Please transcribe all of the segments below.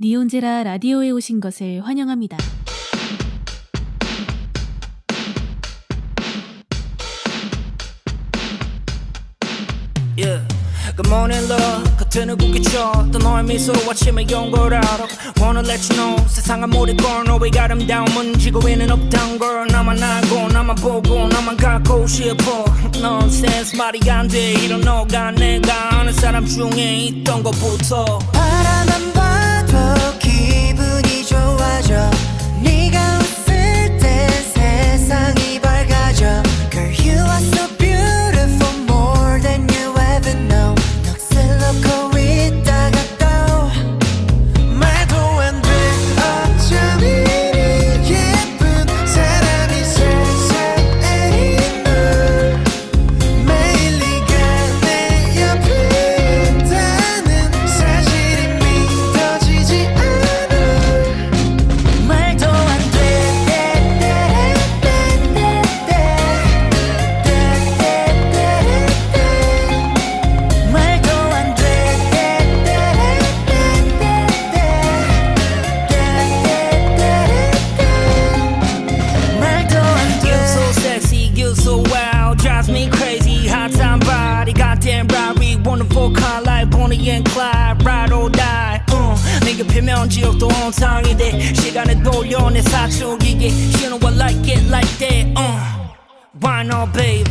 니혼제라 라디오에 오신 것을 환영합니다. 사람 중에 있던 것부터. 바라 baby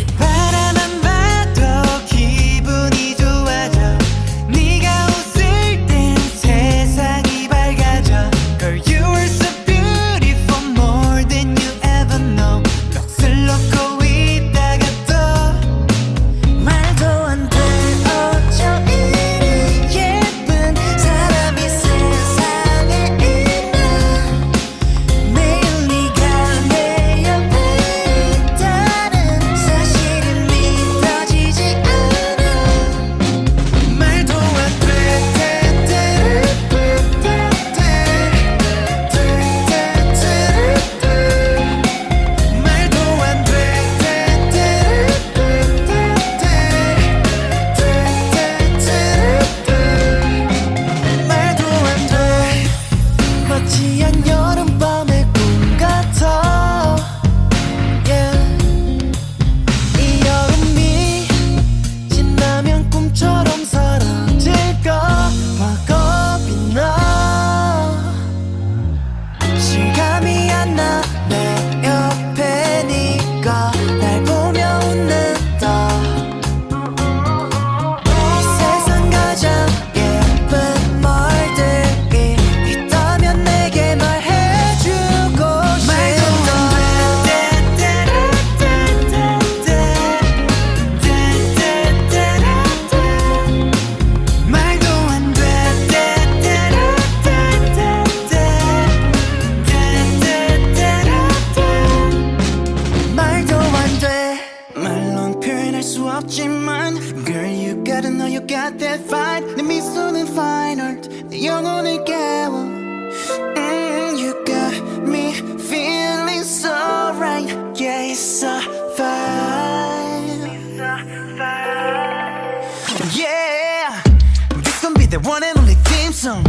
the one and only theme song.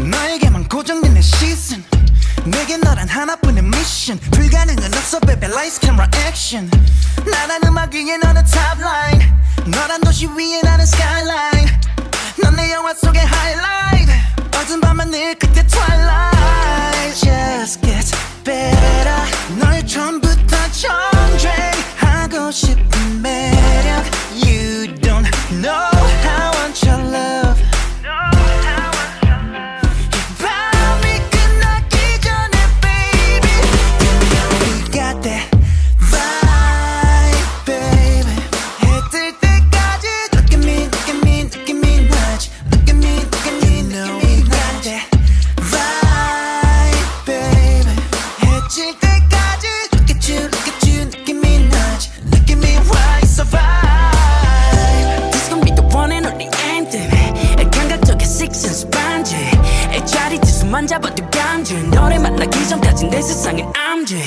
너에게만 고정된 내 시선. 내게 너란 하나뿐인 미션. 불가능은 없어 baby lights camera action. 나란 음악 위에 너는 top line 너란 도시 위에 나는 skyline. 넌 영화 속의 highlight. 어두운 밤만 늘 그때 twilight. Just get better. 널 처음부터 전쟁하고 싶은 매력. You don't know how I want your love 만나기 전까진 내 세상에 I'm J.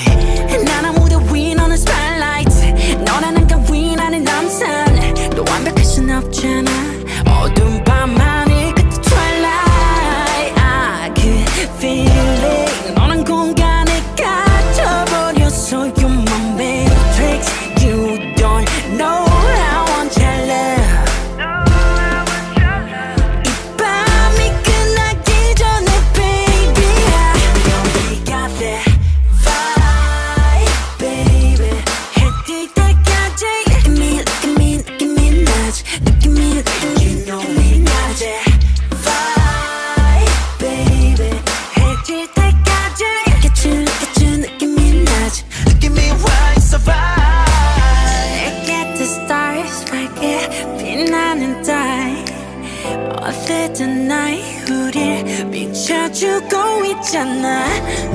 비춰주고 있잖아.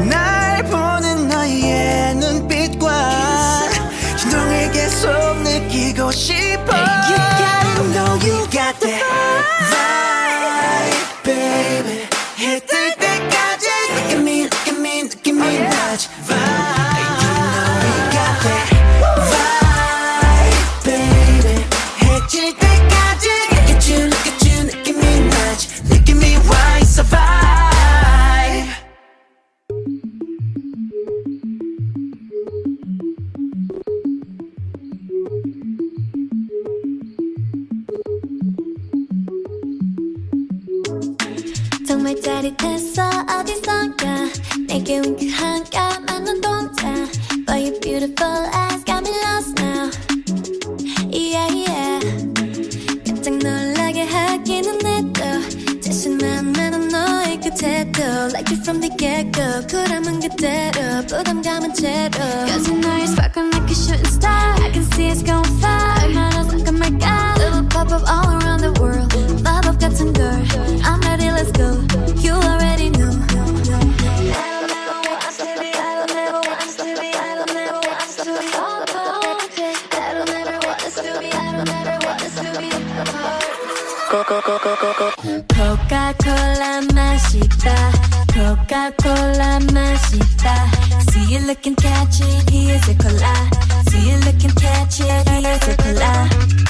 날 보는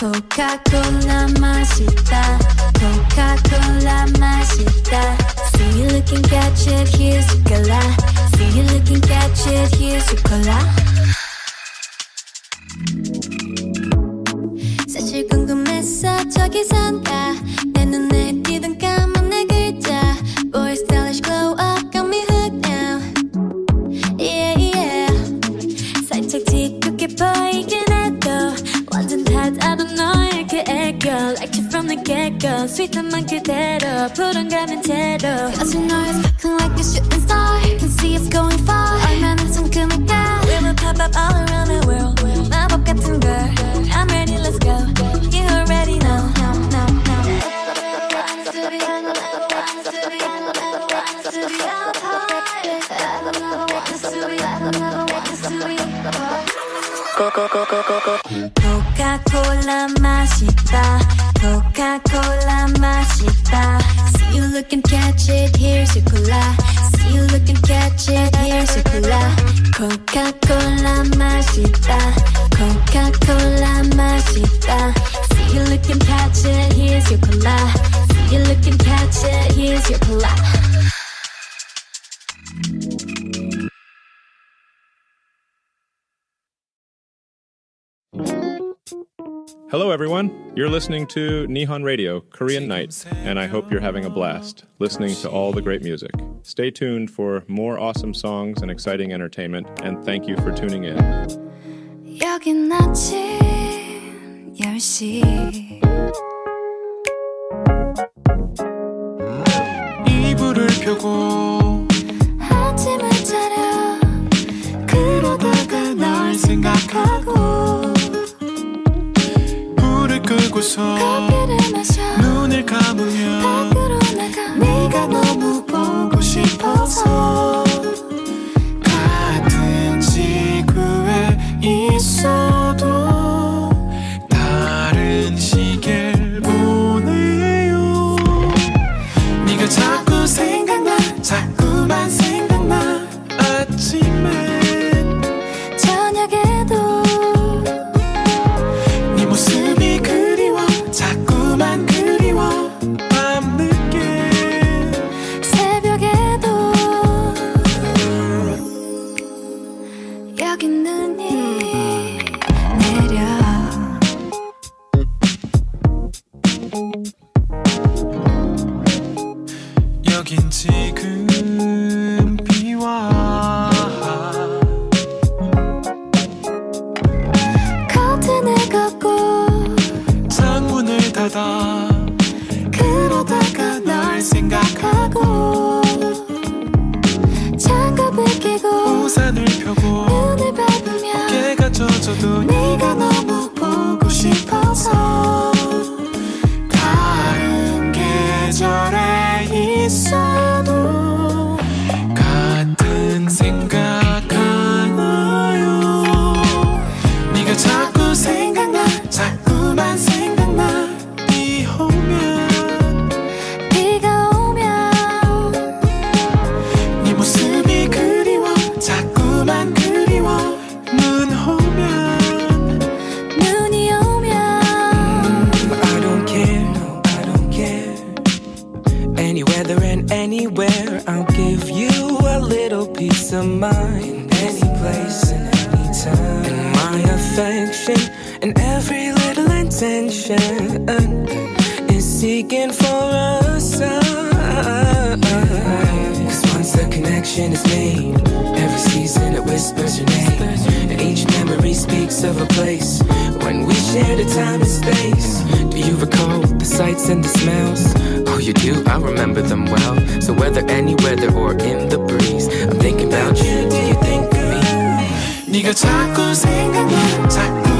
코카콜라 맛있다 코카콜라 맛있다 See you looking catchy here's a cola See you looking catchy here's a cola 사실 궁금했어 저기선가 Like you from the get-go 스윗한 만 그대로 불안감은 제로 Cause you know you're sparkling like a shooting star Can see it's going far 얼마나 상큼할까 We will pop up all around the world 마법 같은 girl I'm ready let's go You already know 코카콜라 맛있다 코카콜라 맛있다 See you looking catch it here's your cola See you looking catch it here's your cola 코카콜라 맛있다 코카콜라 맛있다 See you looking catch it here's your cola See you looking catch it here's your cola Hello, everyone. You're listening to Nihon Radio, Korean Night, and I hope you're having a blast listening to all the great music. Stay tuned for more awesome songs and exciting entertainment, and thank you for tuning in. 여긴 아침 10시 이불을 펴고 time and space. Do you recall the sights and the smells? Oh, you do, I remember them well. So whether any weather or in the breeze, I'm thinking about you. Do you think of me? 네가 자꾸 생각나, 자꾸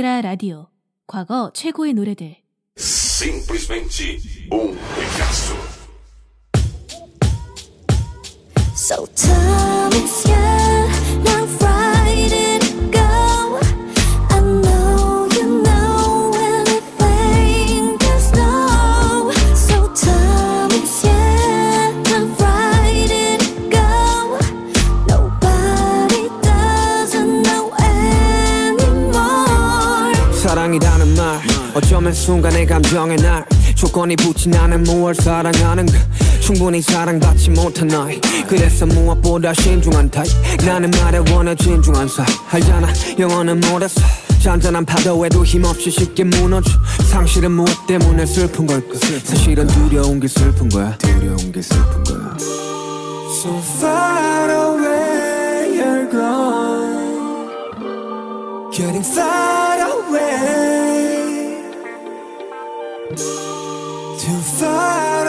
니온제라 라디오. 과거 최고의 노래들. Simplesmente um regaço. So time is young, now 어쩌면 순간의 감정의 날 조건이 붙진 않은 무얼 사랑하는가 충분히 사랑받지 못한 나이 그래서 무엇보다 신중한 타입. 나는 말에 원해 진중한 사. 알잖아 영어는 못했어. 잔잔한 파도에도 힘없이 쉽게 무너져. 상실은 무엇 때문에 슬픈 걸까? 사실은 두려운 게 슬픈 거야. 두려운 게 슬픈 거야. So far away you're gone. Getting far away Too far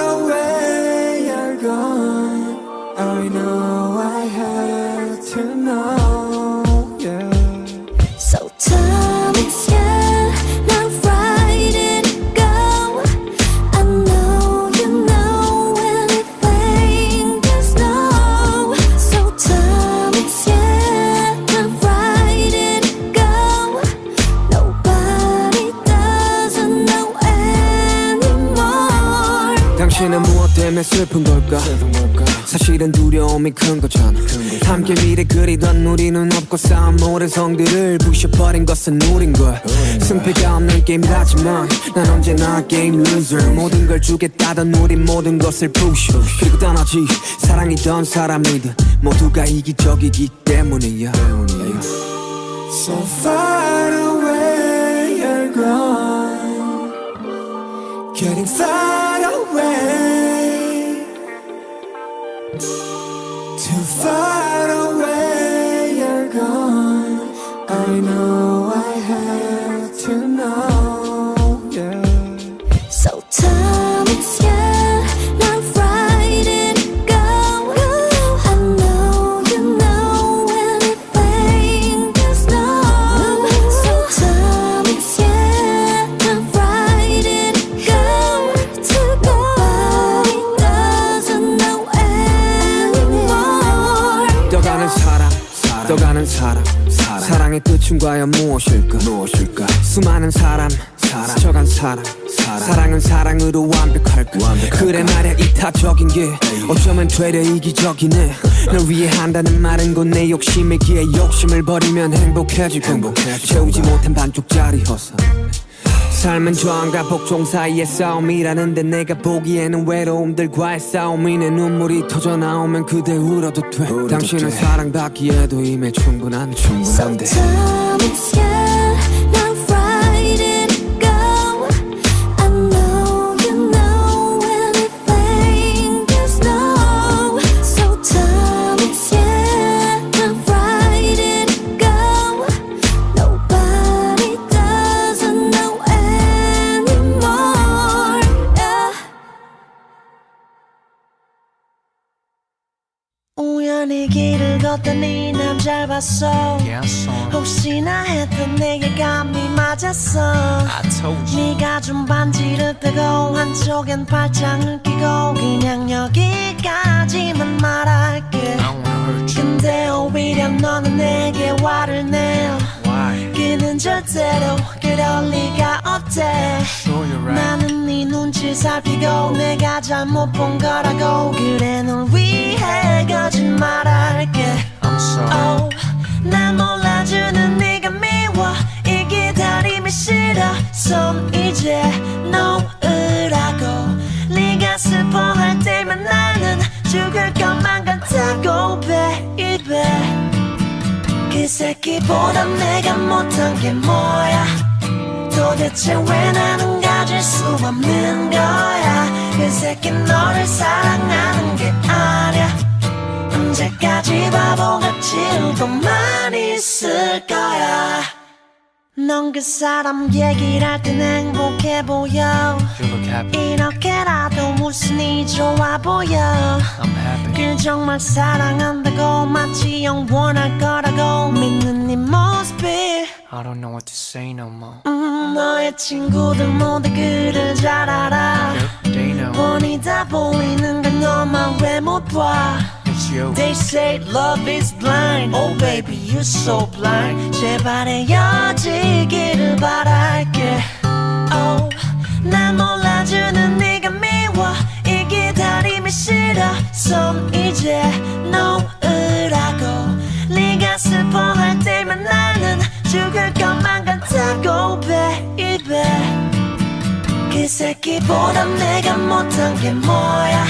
당신은 무엇 때문에 슬픈 걸까? 사실은 두려움이 큰 거잖아. 함께 미래 그리던 우리는 없고 쌓은 모든 성들을 부셔버린 것은 우린 걸. 승패가 없는 게임이라지만 난 언제나 게임 loser. 모든 걸 주겠다던 우린 모든 것을 부셔 그리고 떠나지 사랑이던 사람이든 모두가 이기적이기 때문이야. So far away you're gone Getting far away Too far away you're gone. I know 사랑의 끝은 과연 무엇일까? 무엇일까? 수많은 사람 스쳐간 사람 사랑 은 사랑으로 완벽할까? 그래 말야 이타적인 게 어쩌면 되려 이기적이네. 널 위해 한다는 말은 곧 내 욕심이기에 욕심을 버리면 행복해지고 채우지 못한 반쪽짜리 허사 삶은 저항과 복종 사이의 싸움이라는데 내가 보기에는 외로움들과의 싸움이네. 눈물이 터져 나오면 그대 울어도 돼. 당신은 사랑받기에도 이미 충분한 충분한데 time is young, 들었더니 남잘 봤어. 혹시나 했던 내게 감이 맞았어? 네가 좀 반지를 빼고 한쪽엔 팔짱을 끼고 그냥 여기까지만 말할게. 근데 오히려 너는 내게 화를 내 요 그는 절대로 그럴 리가 없대. 나는 네 눈치 살피고 내가 잘못 본 거라고 그래 널 위해 거짓말할게. Oh, 날 몰라주는 네가 미워. 이 기다림이 싫어. 손 이제 놓으라고. 네가 슬퍼할 때면 나는 죽을 것만 같다고 baby 그 새끼보다 내가 못한 게 뭐야? 도대체 왜 나는 가질 수 없는 거야? 그 새끼 너를 사랑하는 게 아니야. 언제까지 바보같이 울고만 있을 거야 넌 그 사람 얘기를 할 땐 행복해 보여. 이렇게라도 웃으니 좋아 보여. 그 정말 사랑한다고 마치 영원할 거라고 믿는 네 모습이. I don't know what to say no more. 음, 너의 친구들 모두 그를 잘 알아. They know. 뻔히 다 보이는 건 너만 왜 못 봐 you. They say love is blind. Oh baby you're so blind. 제발 헤어지기를 바랄게. Oh 날 몰라주는 네가 미워. 이 기다림이 싫어. 손 이제 놓으라고. 네가 슬퍼할 때면 나는 죽을 것만 같다고 baby. 그 새끼보다 내가 못한 게 뭐야?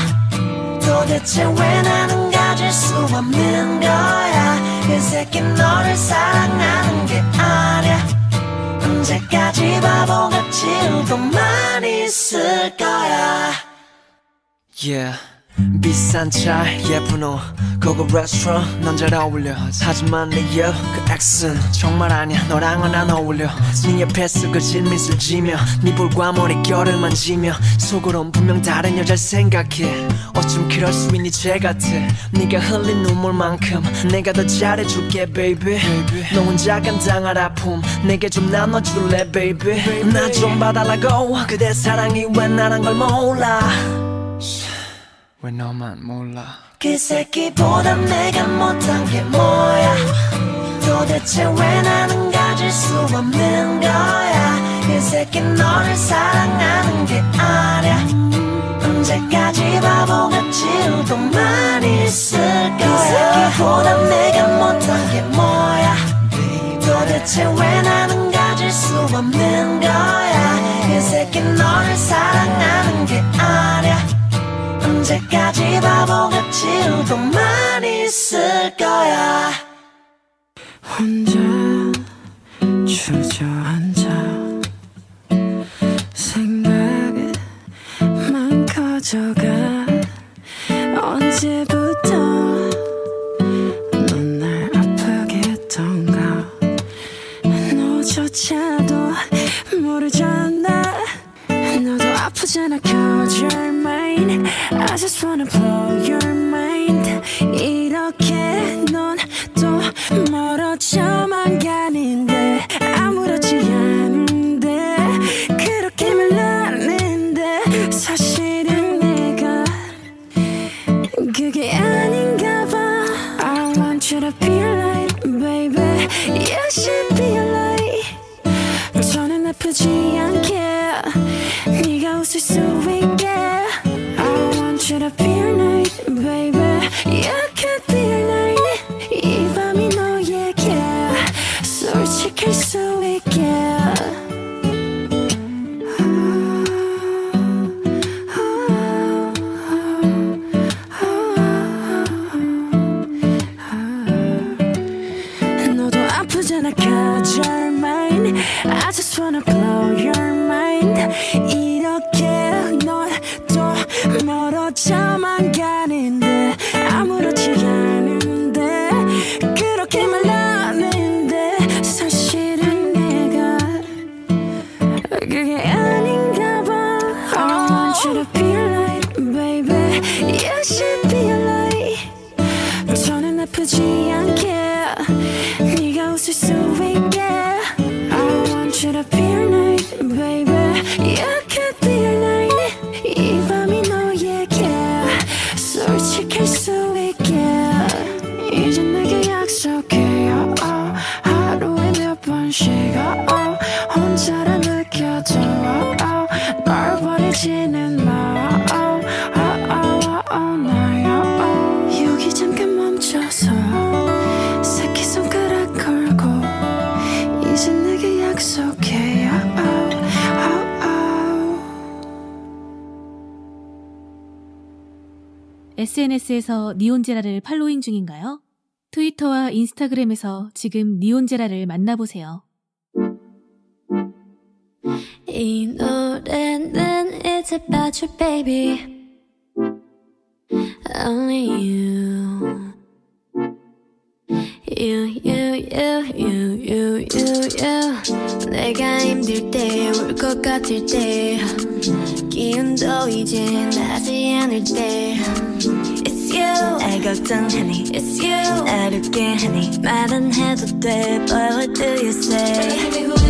도대체 왜 나는 가질 수 없는 거야. 그 새끼 너를 사랑하는 게 아니야. 언제까지 바보같이 울고만 있을 거야. Yeah 비싼 차 예쁜 옷 고급 레스토랑 넌잘 어울려. 하지만 내옆그 엑스는 정말 아니야. 너랑은 안 어울려. 네 옆에 쓰그진 미술 지며 네 볼과 머릿결을 만지며 속으론 분명 다른 여자를 생각해. 어쩜 그럴 수 있니 쟤 같아. 네가 흘린 눈물만큼 내가 더 잘해줄게 baby. 너 혼자 감당할 아픔 내게 좀 나눠줄래 baby? 나 좀 봐달라고. 그대 사랑이 왜 나란 걸 몰라 왜 너만 몰라? 그 새끼보다 내가 못한 게 뭐야? 도대체 왜 나는 가질 수 없는 거야? 그 새끼 너를 사랑하는 게 아니야. 언제까지 바보같이 울고만 있을 거야? 그 새끼보다 내가 못한 게 뭐야? 도대체 왜 나는 가질 수 없는 거야? 그 새끼 너를 사랑하는 게 아니야 언제까지 바보같이 울고만 있을 거야. 혼자 주저앉아 생각만 커져가 언제부터 넌 날 아프게 했던가. 너조차도 모르잖아. 너도 아프잖아 mine I just wanna blow your mind 이렇게 쉬고 어, 혼자라 느껴져. 어, 어, 널 버리지는 마. SNS에서 니온제라를 팔로잉 중인가요? 트위터와 인스타그램에서 지금 니온제라를 만나보세요. 이 노래는 It's about you baby. Only you You. You you you you you you. 내가 힘들 때 울 것 같을 때. 기운도 이제 나지 않을 때. you. 날 걱정하니 It's you. 어렵게 하니 말 안 해도 돼. But what do you say?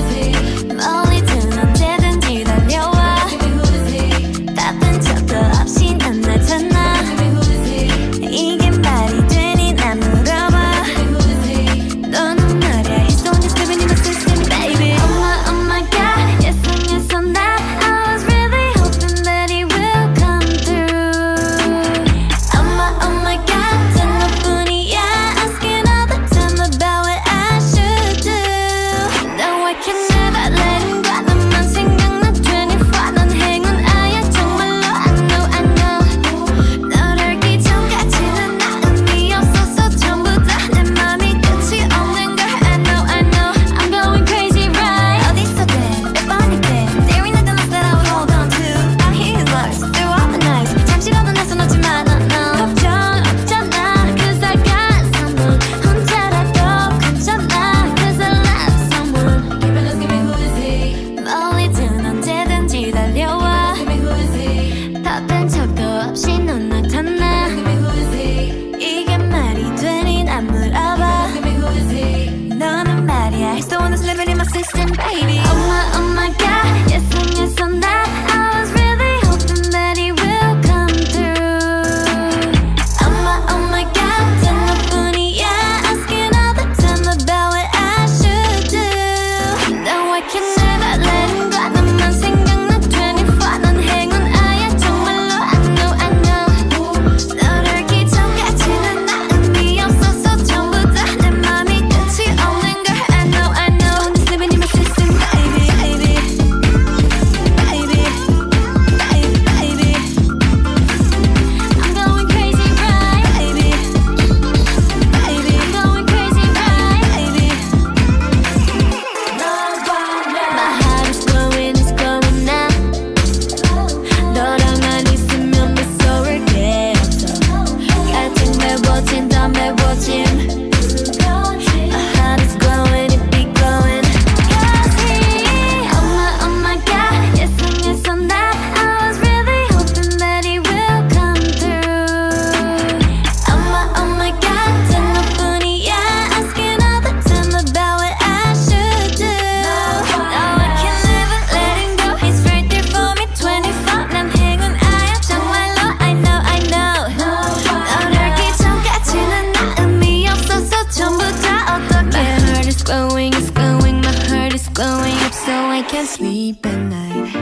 can't sleep at night.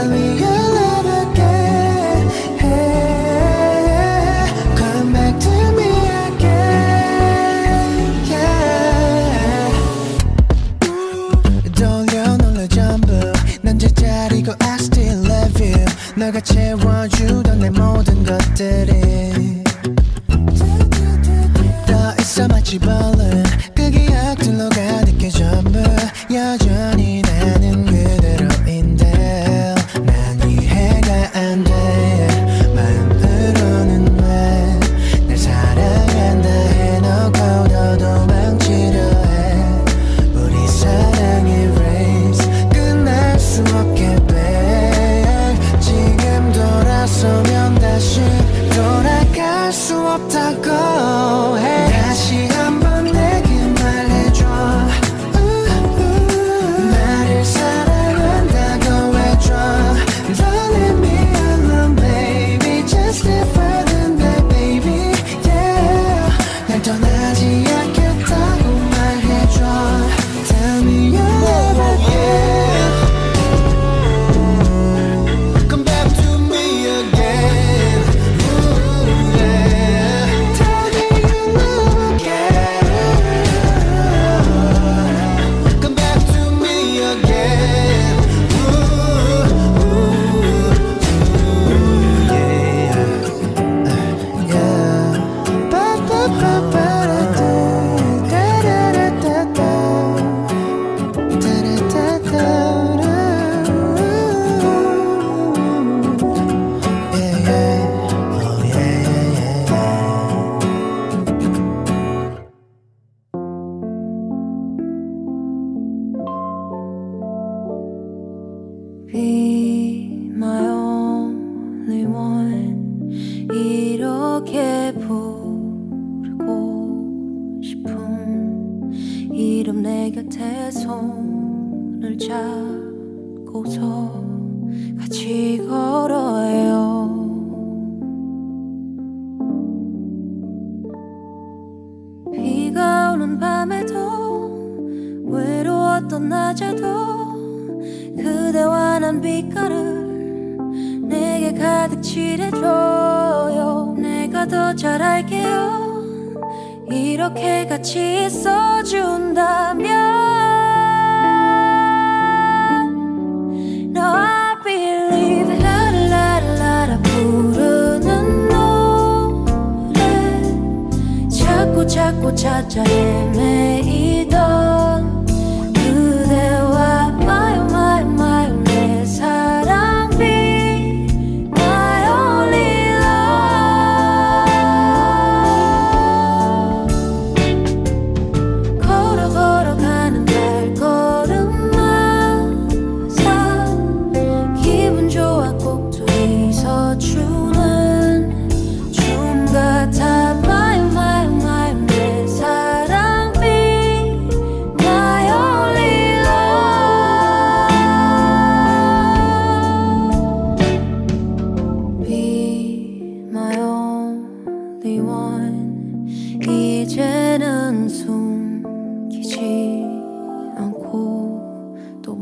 tell me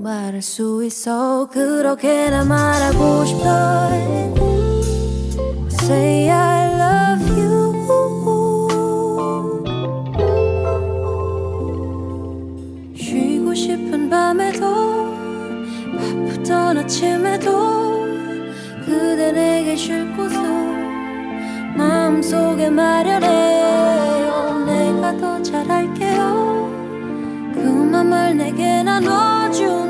말할 수 있어. 그렇게나 말하고 싶어 Say I love you. 쉬고 싶은 밤에도 바쁘던 아침에도 그대 내게 쉴곳을 마음속에 마련해요 내가 더 잘할게요. 그 맘을 내게 나눠준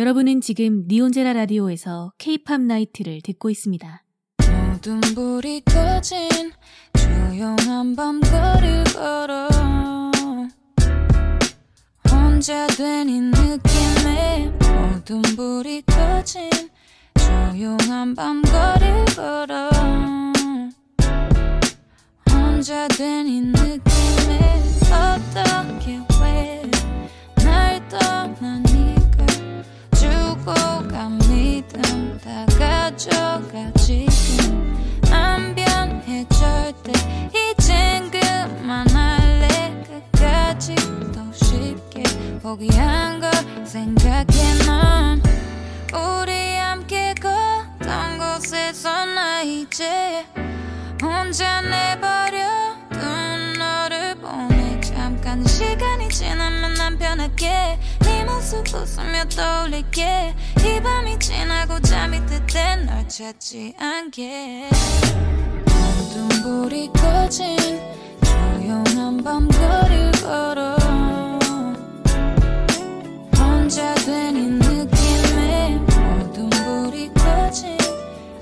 여러분은 지금 니온제라 라디오에서 케이팝 나이트를 듣고 있습니다. 모든 불이 꺼진 조용한 밤 거리를 걸어 혼자 된이 느낌에 모든 불이 꺼진 조용한 밤 거리를 걸어 혼자 된이 느낌에 어떻게 왜날주 고간 믿음 다 가져가 지금 안 변해 절대 이젠 그만할래. 끝까지 더 쉽게 포기한 걸 생각해 넌. 우리 함께 걷던 곳에서 나 이제 혼자 내버려둔 너를 보내. 잠깐 시간이 지나면 난 변할게 네 모습 웃으며 떠올릴게. 이 밤이 지나고 잠이 들땐널 찾지 않게. 모든 불이 꺼진 조용한 밤 거리를 걸어. 혼자 된이 느낌에 모든 불이 꺼진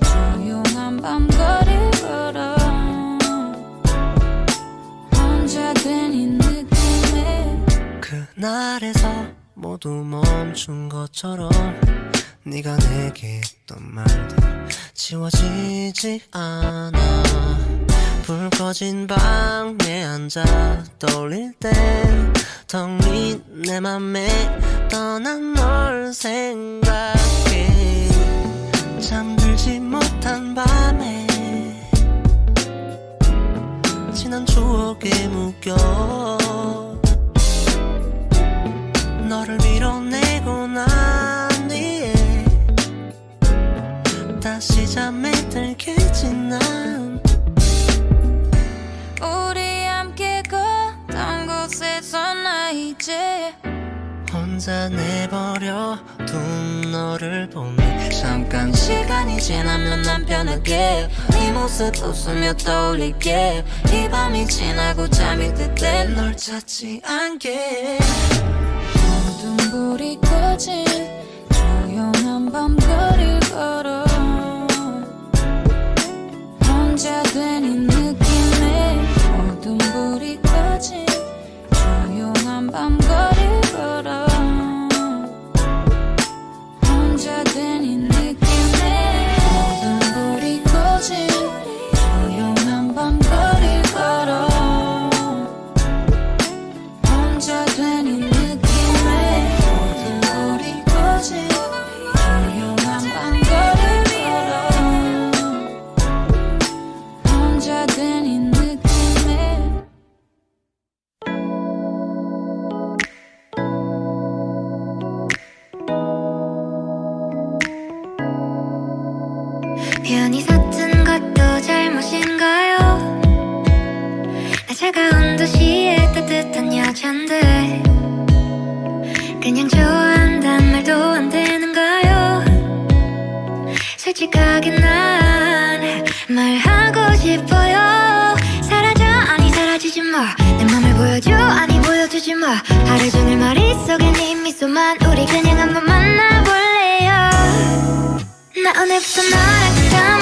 조용한 밤 거리를 걸어. 혼자 된이 느낌에 그날에서 모두 멈춘 것처럼 네가 내게 했던 말들 지워지지 않아. 불 꺼진 방에 앉아 떠올릴 땐텅빈 내 맘에 떠난 널 생각해. 잠들지 못한 밤에 지난 추억에 묶여 잠에 들겠지 난 우리 함께 걷던 곳에서 나 이제 혼자 내버려 둔 너를 보내 잠깐 시간이 지나면 난 변하게 네 모습 웃으며 떠올릴게. 이 밤이 지나고 잠이 들때널 찾지 않게. 모든 불이 꺼진 조용한 밤 거리를 걸어 혼자 된 도시의 따뜻한 여잔데 그냥 좋아한단 말도 안 되는가요. 솔직하게 난 말하고 싶어요. 사라져 아니 사라지지 마내 맘을 보여줘 아니 보여주지 마. 하루 종일 머릿속에 네 미소만 우리 그냥 한번 만나볼래요. 나 오늘부터 너랑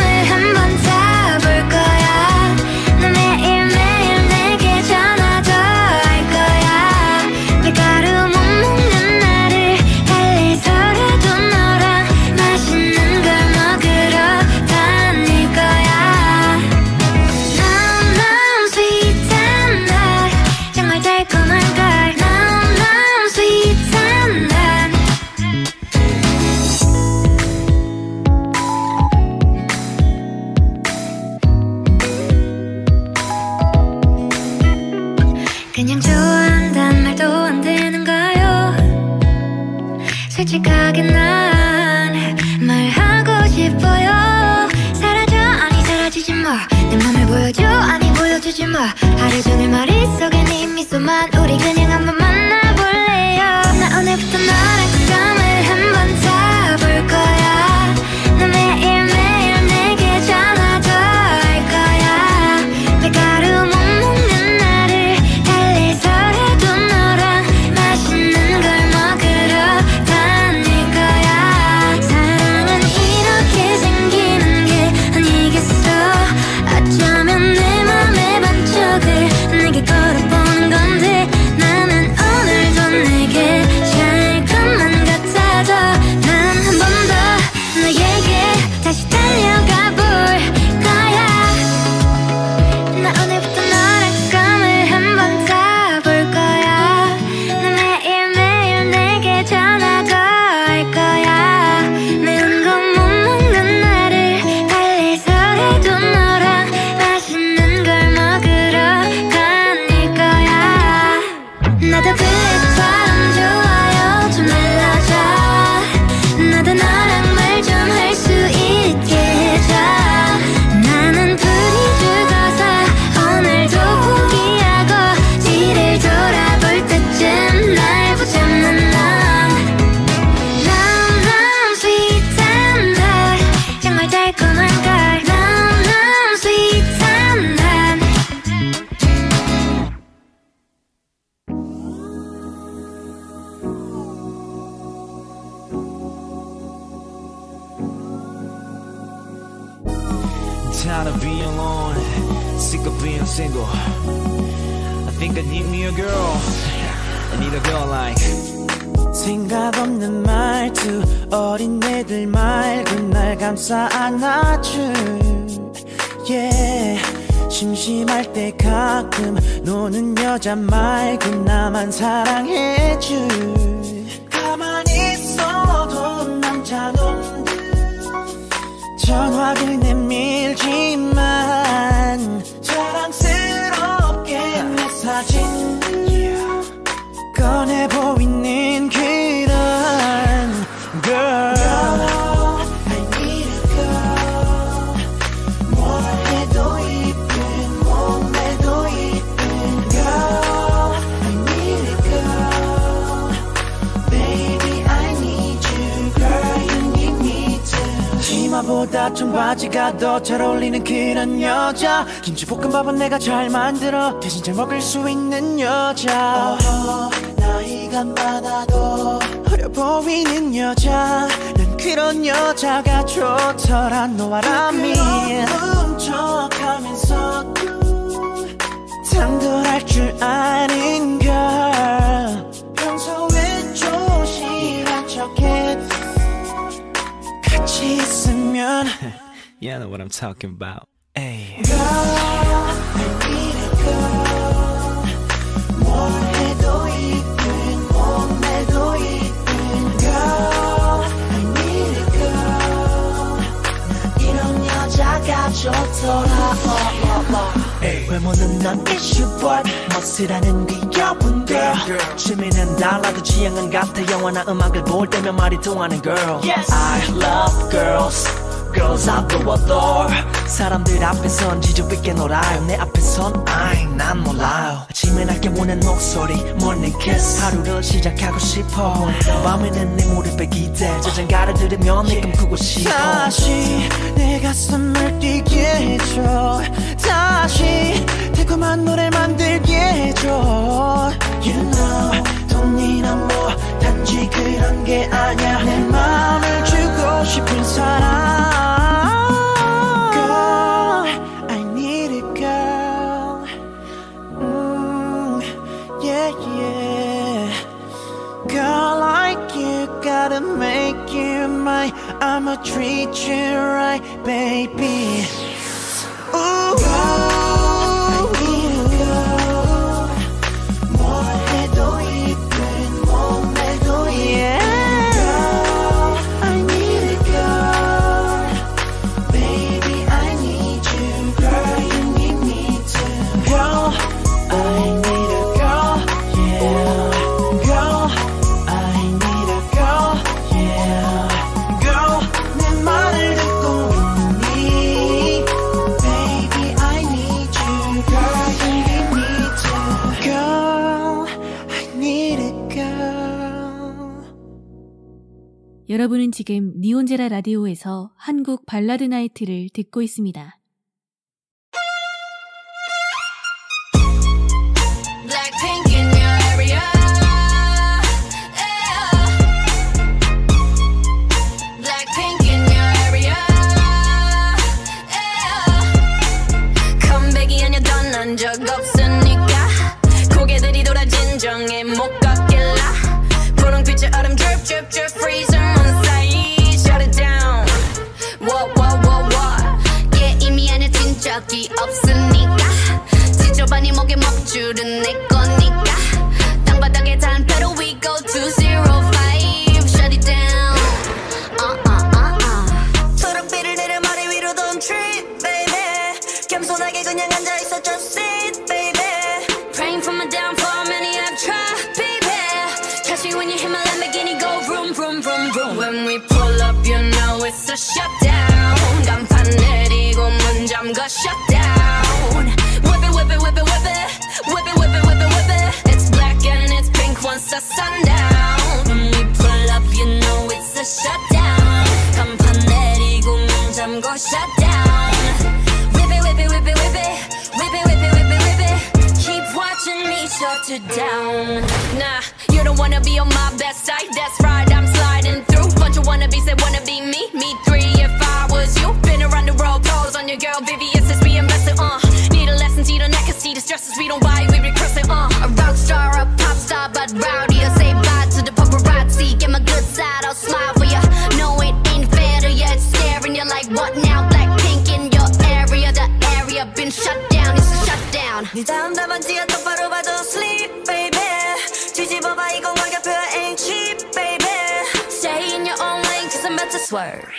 치마보다 청바지가 더 잘 어울리는 그런 여자. 김치볶음밥은 내가 잘 만들어 대신 잘 먹을 수 있는 여자. 나이가 많아도 어려 보이는 여자. 난 그런 여자가 좋더라 너와 라미. 훔쳐가면서도 당돌할 줄 아는 걸 여자가 좋더라 oh, oh, oh. 외모는 넌 issue but 멋이라는 귀여운 girl. 취미는 달라도 취향은 같아. 영화나 음악을 볼 때면 말이 통하는 girl. I love girls Girls I do adore 사람들 앞에선 지적 있게 놀아요. 내 앞에선 아이 난 몰라요. 아침에 낮게 보낸 목소리 morning kiss. 하루를 시작하고 싶어. 밤에는 내 무릎에 기대 자장가를 들으면 내 꿈꾸고 싶어. 다시 내 가슴을 뛰게 해줘. 다시 달콤한 노래 만들게 해줘. You know 돈 이나 뭐 단지 그런 게 아냐 내 마음을 주고 싶은 사람 gotta make you mine. I'ma treat you right, baby. Ooh, 여러분은 지금 니온제라 라디오에서 한국 발라드 나이트를 듣고 있습니다. 지저분이 목에 먹줄은 내 거니까 땅바닥에 단패로 we go to zero five shut it down uh uh uh uh 초록빛을 내려 머리 위로 don't trip baby 겸손하게 그냥 앉아있어 just sit baby praying for my downfall many have tried baby catch me when you hear my Lamborghini go vroom vroom vroom vroom when we pull up you know it's a shutdown 간판 내리고 문 잠가 shutdown car shut down. Whip it, whip it, whip it, whip it. Whip it, whip it, whip it, whip it. Keep watching me shut it down. Nah, you don't wanna be on my best side. That's right, I'm sliding through. Bunch of wannabes that wanna be me. Me three if I was you. Been around the world, calls on your girl Vivian since we invested. Uh, need a lesson, see the neck, see the stresses we don't buy. We swerve.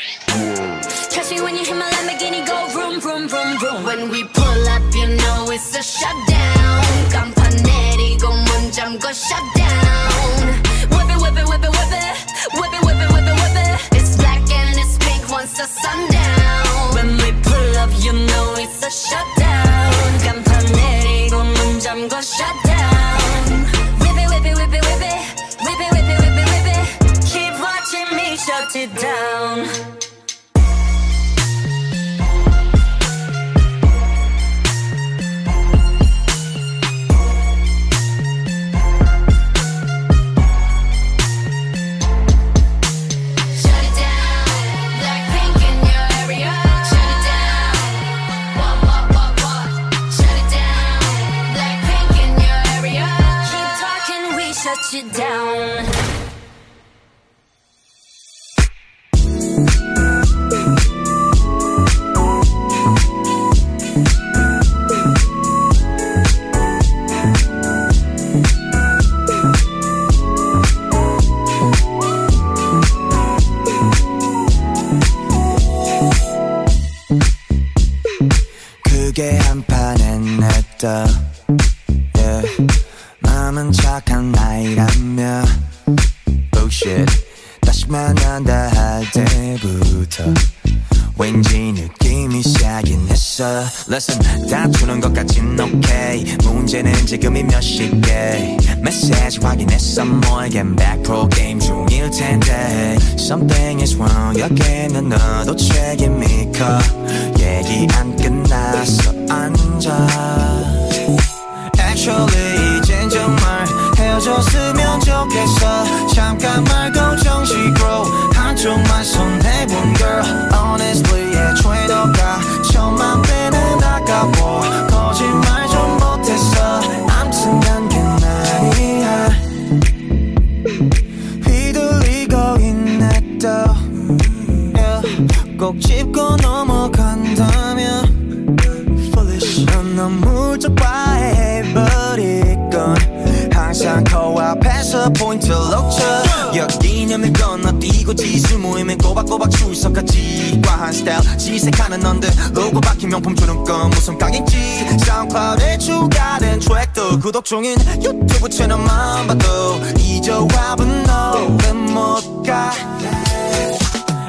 You down 했어 Listen 다투는 것 같진 okay. 문제는 지금이 몇 시게 메시지 확인했어 back pro 게임 중일 텐데. Something is wrong 여기는 너도 책임이 커 스타일 지색하는 넌들 로고 박힌 명품 주는 건 무슨 깡인지. 사운드클라우드에 추가된 트랙도 구독 중인 유튜브 채널만 봐도 이 조합은 너를 못가.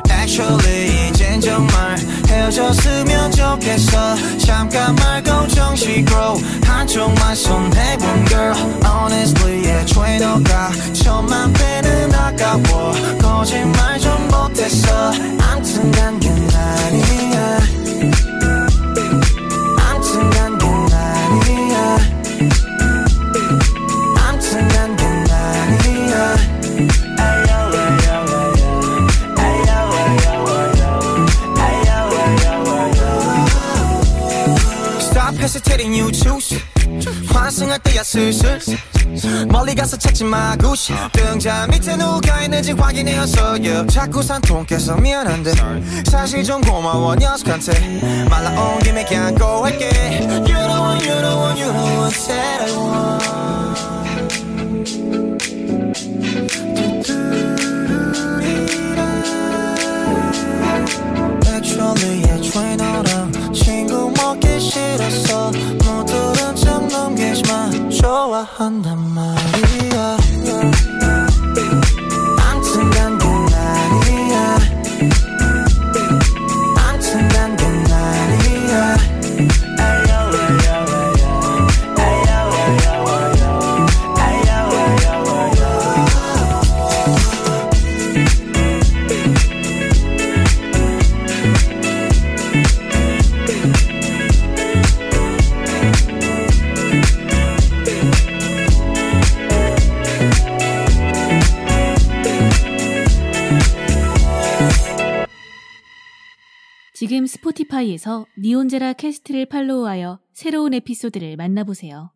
Actually 이젠 정말 헤어졌으면 좋겠어. 잠깐 말고 정식으로 한쪽만 손해본 girl. Honestly 애초에 너가 천만 배는 아까워. 거짓말 좀 못했어. 암튼 난 you choose. 환승할 때야 슬슬. 멀리 가서 찾지 마, 구시. 등자 밑에 누가 있는지 yeah. 자꾸 산통해서 미안한데. 사실 좀 고마워, 녀석한테. 말 나온 김에 그냥 할게. You don't want, you don't want, you don't want that I want. 애초에 너랑 친구 먹기 싫어서 모두는 좀 넘기지만 좋아한단 말이야 지금 스포티파이에서 니온제라 캐스트를 팔로우하여 새로운 에피소드를 만나보세요.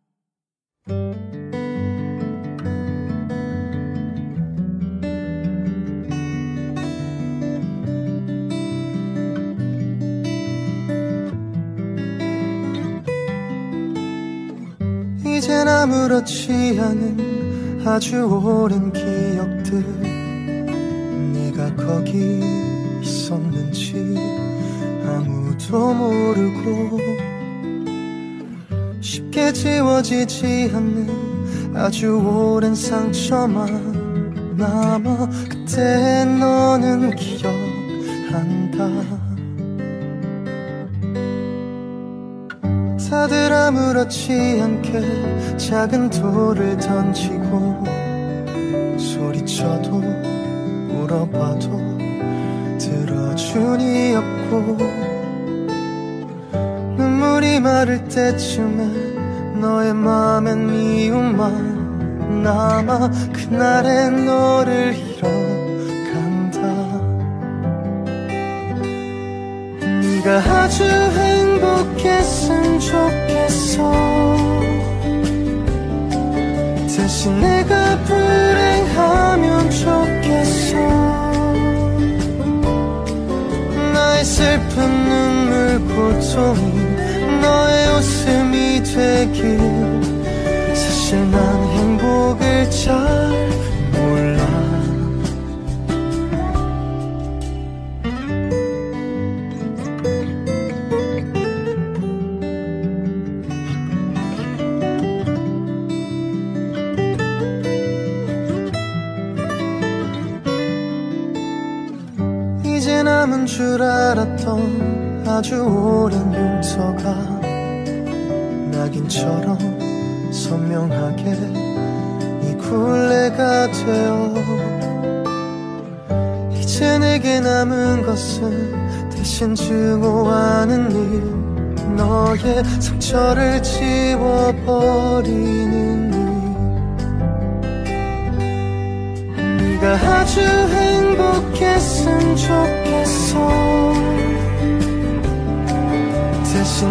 이젠 아무렇지 않은 아주 오랜 기억들 네가 거기 있었는지 아무도 모르고 쉽게 지워지지 않는 아주 오랜 상처만 남아 그때 너는 기억한다. 다들 아무렇지 않게 작은 돌을 던지고 소리쳐도 울어봐도 들어주니 없고 눈물이 마를 때쯤에 너의 맘엔 미움만 남아 그날의 너를 잃어간다. 네가 아주 행복했으면 좋겠어. 대신 내가 불행하면 좋겠어. 나의 슬픈 눈물 고통이 웃음이 되길. 사실 난 행복을 잘 몰라. 이제 남은 줄 알았던 아주 오랜 용서가 낙인처럼 선명하게 이 굴레가 되어 이제 내게 남은 것은 대신 증오하는 일 너의 상처를 지워버리는 일. 네가 아주 행복했으면 좋겠어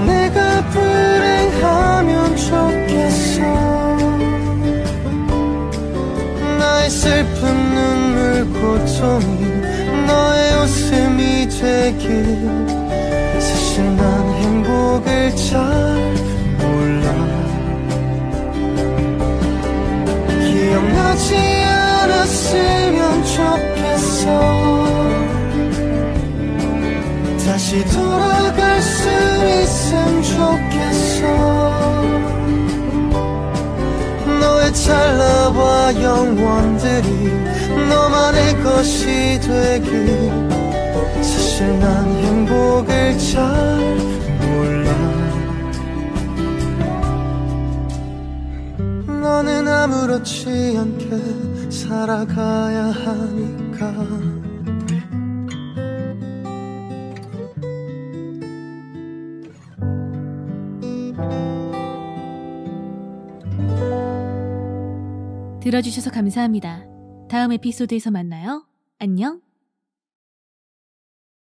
내가 불행하면 좋겠어. 나의 슬픈 눈물 고통이 너의 웃음이 되길. 사실 난 행복을 잘 몰라. 기억나지 않았으면 좋겠어. 다시 돌아갈 수 있으 너의 찰나와 영원들이 너만의 것이 되길. 사실 난 행복을 잘 몰라. 너는 아무렇지 않게 살아가야 하니 들어주셔서 감사합니다. 다음 에피소드에서 만나요. 안녕.